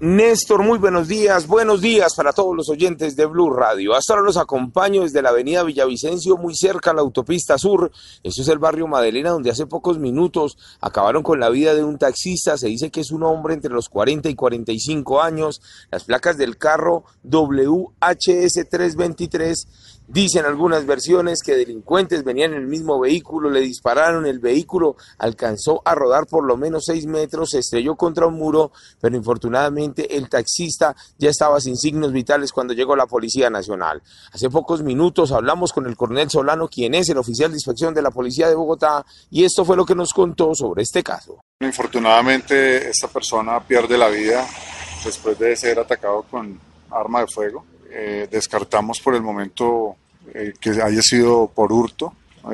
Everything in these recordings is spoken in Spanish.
Néstor, muy buenos días. Buenos días para todos los oyentes de Blue Radio. Hasta ahora los acompaño desde la avenida Villavicencio, muy cerca a la autopista sur. Esto es el barrio Madelena, donde hace pocos minutos acabaron con la vida de un taxista. Se dice que es un hombre entre los 40 y 45 años. Las placas del carro WHS 323 Dicen algunas versiones que delincuentes venían en el mismo vehículo, le dispararon, el vehículo alcanzó a rodar por lo menos seis metros, se estrelló contra un muro, pero infortunadamente el taxista ya estaba sin signos vitales cuando llegó la Policía Nacional. Hace pocos minutos hablamos con el coronel Solano, quien es el oficial de inspección de la Policía de Bogotá, y esto fue lo que nos contó sobre este caso. Infortunadamente esta persona pierde la vida después de ser atacado con arma de fuego eh, descartamos por el momento eh, que haya sido por hurto,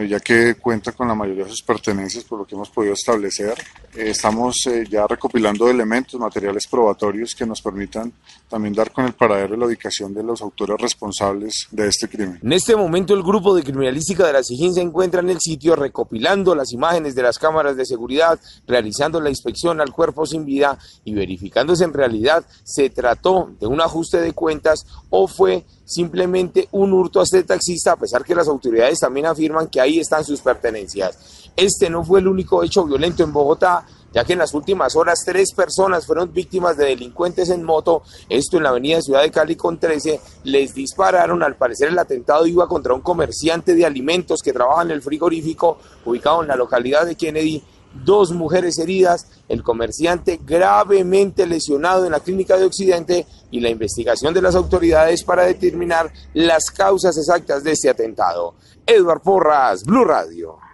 ya que cuenta con la mayoría de sus pertenencias por lo que hemos podido establecer. estamos ya recopilando elementos, materiales probatorios que nos permitan también dar con el paradero y la ubicación de los autores responsables de este crimen. En este momento el grupo de criminalística de la SIGIN se encuentra en el sitio recopilando las imágenes de las cámaras de seguridad, realizando la inspección al cuerpo sin vida y verificando si en realidad se trató de un ajuste de cuentas o fue simplemente un hurto a este taxista, a pesar que las autoridades también afirman ahí están sus pertenencias. Este no fue el único hecho violento en Bogotá, ya que en las últimas horas tres personas fueron víctimas de delincuentes en moto, esto en la avenida Ciudad de Cali con 13, les dispararon, al parecer el atentado iba contra un comerciante de alimentos que trabaja en el frigorífico ubicado en la localidad de Kennedy, dos mujeres heridas, el comerciante gravemente lesionado en la clínica de Occidente y la investigación de las autoridades para determinar las causas exactas de este atentado. Edward Porras, Blue Radio.